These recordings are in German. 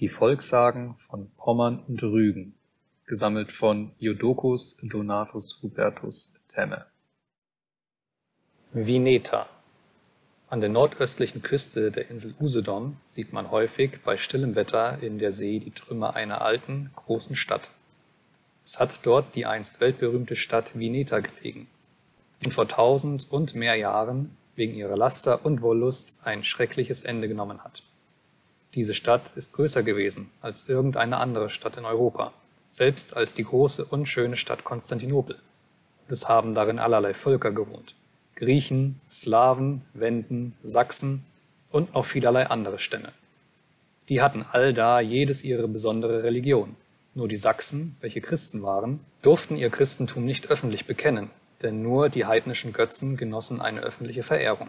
Die Volkssagen von Pommern und Rügen gesammelt von Jodocus Donatus Hubertus Temme Vineta An der nordöstlichen Küste der Insel Usedom sieht man häufig bei stillem Wetter in der See die Trümmer einer alten, großen Stadt. Es hat dort die einst weltberühmte Stadt Vineta gelegen, die vor tausend und mehr Jahren wegen ihrer Laster und Wollust ein schreckliches Ende genommen hat. Diese Stadt ist größer gewesen als irgendeine andere Stadt in Europa, selbst als die große und schöne Stadt Konstantinopel. Und es haben darin allerlei Völker gewohnt, Griechen, Slawen, Wenden, Sachsen und noch vielerlei andere Stämme. Die hatten allda jedes ihre besondere Religion. Nur die Sachsen, welche Christen waren, durften ihr Christentum nicht öffentlich bekennen, denn nur die heidnischen Götzen genossen eine öffentliche Verehrung.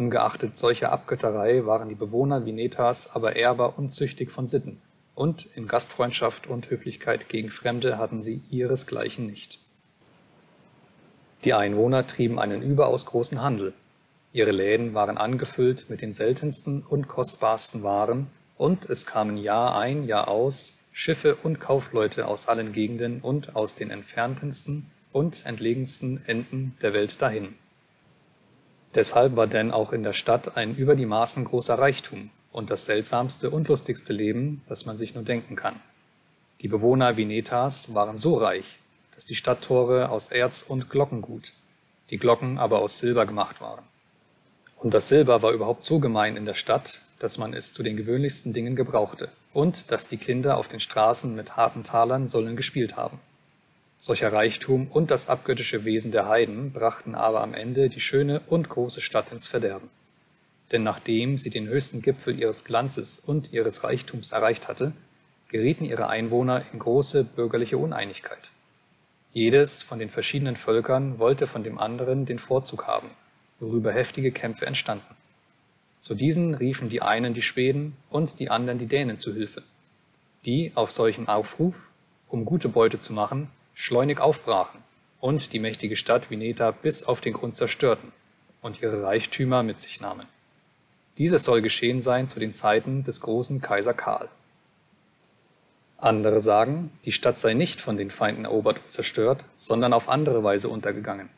Ungeachtet solcher Abgötterei waren die Bewohner Vinetas aber ehrbar und züchtig von Sitten, und in Gastfreundschaft und Höflichkeit gegen Fremde hatten sie ihresgleichen nicht. Die Einwohner trieben einen überaus großen Handel. Ihre Läden waren angefüllt mit den seltensten und kostbarsten Waren, und es kamen Jahr ein, Jahr aus Schiffe und Kaufleute aus allen Gegenden und aus den entferntesten und entlegensten Enden der Welt dahin. Deshalb war denn auch in der Stadt ein über die Maßen großer Reichtum und das seltsamste und lustigste Leben, das man sich nur denken kann. Die Bewohner Vinetas waren so reich, dass die Stadttore aus Erz und Glockengut, die Glocken aber aus Silber gemacht waren. Und das Silber war überhaupt so gemein in der Stadt, dass man es zu den gewöhnlichsten Dingen gebrauchte, und dass die Kinder auf den Straßen mit harten Talern sollen gespielt haben. Solcher Reichtum und das abgöttische Wesen der Heiden brachten aber am Ende die schöne und große Stadt ins Verderben. Denn nachdem sie den höchsten Gipfel ihres Glanzes und ihres Reichtums erreicht hatte, gerieten ihre Einwohner in große bürgerliche Uneinigkeit. Jedes von den verschiedenen Völkern wollte von dem anderen den Vorzug haben, worüber heftige Kämpfe entstanden. Zu diesen riefen die einen die Schweden und die anderen die Dänen zu Hilfe, die auf solchen Aufruf, um gute Beute zu machen, schleunig aufbrachen und die mächtige Stadt Vineta bis auf den Grund zerstörten und ihre Reichtümer mit sich nahmen. Dieses soll geschehen sein zu den Zeiten des großen Kaiser Karl. Andere sagen, die Stadt sei nicht von den Feinden erobert und zerstört, sondern auf andere Weise untergegangen.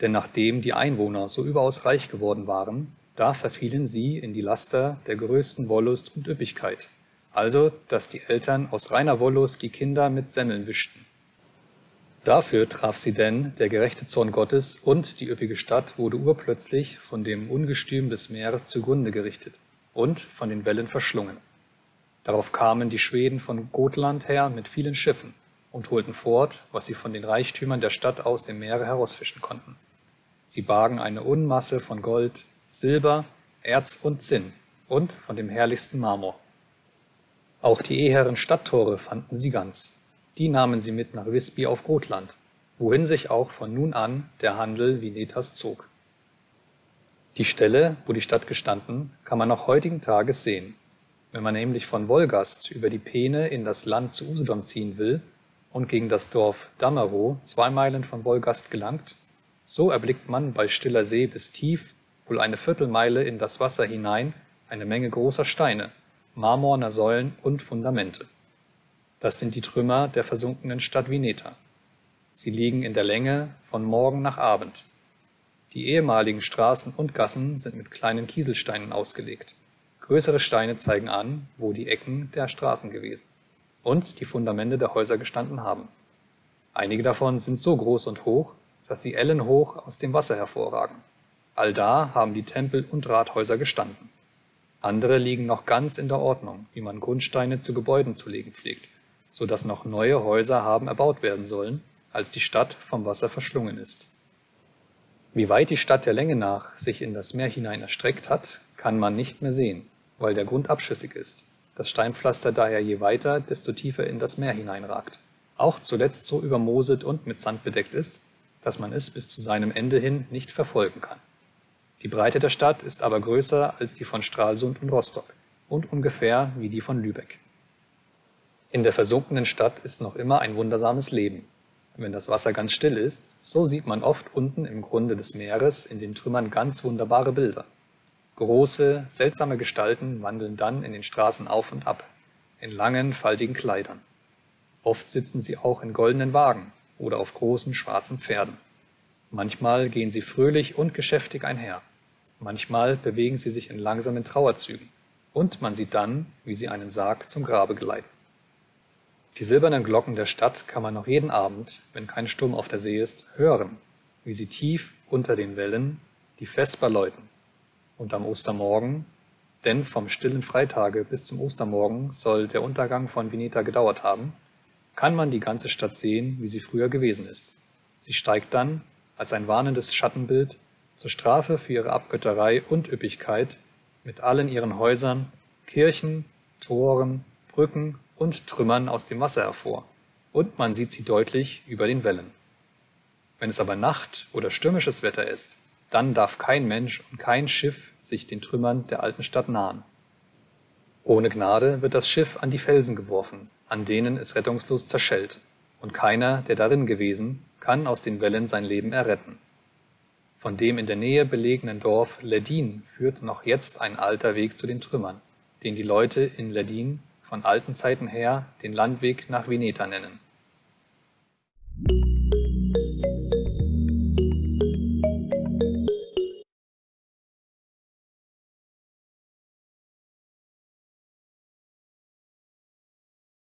Denn nachdem die Einwohner so überaus reich geworden waren, da verfielen sie in die Laster der größten Wollust und Üppigkeit, also dass die Eltern aus reiner Wollust die Kinder mit Semmeln wischten Dafür traf sie denn der gerechte Zorn Gottes, und die üppige Stadt wurde urplötzlich von dem Ungestüm des Meeres zugrunde gerichtet und von den Wellen verschlungen. Darauf kamen die Schweden von Gotland her mit vielen Schiffen und holten fort, was sie von den Reichtümern der Stadt aus dem Meere herausfischen konnten. Sie bargen eine Unmasse von Gold, Silber, Erz und Zinn und von dem herrlichsten Marmor. Auch die eheren Stadttore fanden sie ganz, die nahmen sie mit nach Visby auf Gotland, wohin sich auch von nun an der Handel Vinetas zog. Die Stelle, wo die Stadt gestanden, kann man noch heutigen Tages sehen. Wenn man nämlich von Wolgast über die Peene in das Land zu Usedom ziehen will und gegen das Dorf Damerow zwei Meilen von Wolgast gelangt, so erblickt man bei stiller See bis tief, wohl eine Viertelmeile in das Wasser hinein, eine Menge großer Steine, marmorner Säulen und Fundamente das sind die Trümmer der versunkenen Stadt Vineta. Sie liegen in der Länge von Morgen nach Abend. Die ehemaligen Straßen und Gassen sind mit kleinen Kieselsteinen ausgelegt. Größere Steine zeigen an, wo die Ecken der Straßen gewesen und die Fundamente der Häuser gestanden haben. Einige davon sind so groß und hoch, dass sie ellenhoch aus dem Wasser hervorragen. Allda haben die Tempel und Rathäuser gestanden. Andere liegen noch ganz in der Ordnung, wie man Grundsteine zu Gebäuden zu legen pflegt so dass noch neue Häuser haben erbaut werden sollen, als die Stadt vom Wasser verschlungen ist. Wie weit die Stadt der Länge nach sich in das Meer hinein erstreckt hat, kann man nicht mehr sehen, weil der Grund abschüssig ist, das Steinpflaster daher je weiter, desto tiefer in das Meer hineinragt, auch zuletzt so übermooset und mit Sand bedeckt ist, dass man es bis zu seinem Ende hin nicht verfolgen kann. Die Breite der Stadt ist aber größer als die von Stralsund und Rostock und ungefähr wie die von Lübeck. In der versunkenen Stadt ist noch immer ein wundersames Leben. Wenn das Wasser ganz still ist, so sieht man oft unten im Grunde des Meeres in den Trümmern ganz wunderbare Bilder. Große, seltsame Gestalten wandeln dann in den Straßen auf und ab. in langen, faltigen Kleidern. Oft sitzen sie auch in goldenen Wagen oder auf großen schwarzen Pferden. Manchmal gehen sie fröhlich und geschäftig einher. Manchmal bewegen sie sich in langsamen Trauerzügen, und man sieht dann, wie sie einen Sarg zum Grabe geleiten. Die silbernen Glocken der Stadt kann man noch jeden Abend, wenn kein Sturm auf der See ist, hören, wie sie tief unter den Wellen die Vesper läuten. Und am Ostermorgen, denn vom stillen Freitage bis zum Ostermorgen soll der Untergang von Veneta gedauert haben, kann man die ganze Stadt sehen, wie sie früher gewesen ist. Sie steigt dann, als ein warnendes Schattenbild, zur Strafe für ihre Abgötterei und Üppigkeit mit allen ihren Häusern, Kirchen, Toren, Brücken und Trümmern aus dem Wasser hervor, und man sieht sie deutlich über den Wellen. Wenn es aber Nacht oder stürmisches Wetter ist, dann darf kein Mensch und kein Schiff sich den Trümmern der alten Stadt nahen. Ohne Gnade wird das Schiff an die Felsen geworfen, an denen es rettungslos zerschellt, und keiner, der darin gewesen, kann aus den Wellen sein Leben erretten. Von dem in der Nähe belegenen Dorf Leddin führt noch jetzt ein alter Weg zu den Trümmern, den die Leute in Leddin von alten Zeiten her den Landweg nach Veneta nennen